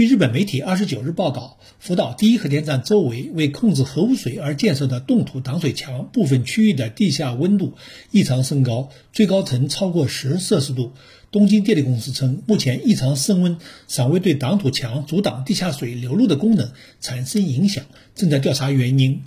据日本媒体二十九日报道，福岛第一核电站周围为控制核污水而建设的冻土挡水墙部分区域的地下温度异常升高，最高曾超过十摄氏度。东京电力公司称，目前异常升温尚未对挡土墙阻挡地下水流入的功能产生影响，正在调查原因。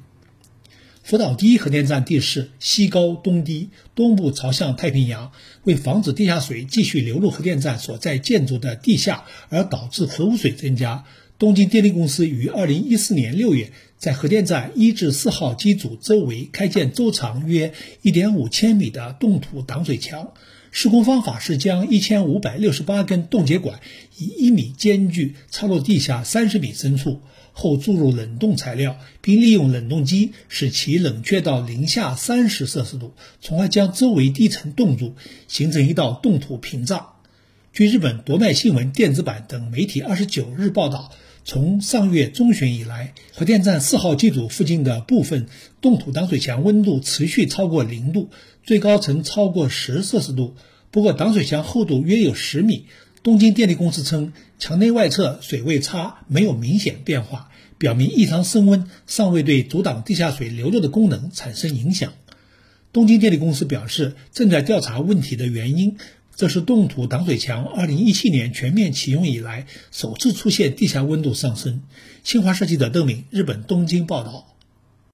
福岛第一核电站地势西高东低，东部朝向太平洋。为防止地下水继续流入核电站所在建筑的地下，而导致核污水增加，东京电力公司于二零一四年六月在核电站一至四号机组周围开建周长约一点五千米的冻土挡水墙。施工方法是将一千五百六十八根冻结管以一米间距插入地下三十米深处，后注入冷冻材料，并利用冷冻机使其冷却到零下三十摄氏度，从而将周围低层冻住，形成一道冻土屏障。据日本读卖新闻电子版等媒体二十九日报道，从上月中旬以来，核电站四号机组附近的部分冻土挡水墙温度持续超过零度。最高曾超过十摄氏度，不过挡水墙厚度约有十米。东京电力公司称，墙内外侧水位差没有明显变化，表明异常升温尚未对阻挡地下水流入的功能产生影响。东京电力公司表示，正在调查问题的原因。这是冻土挡水墙2017年全面启用以来首次出现地下温度上升。新华社记者邓敏，日本东京报道。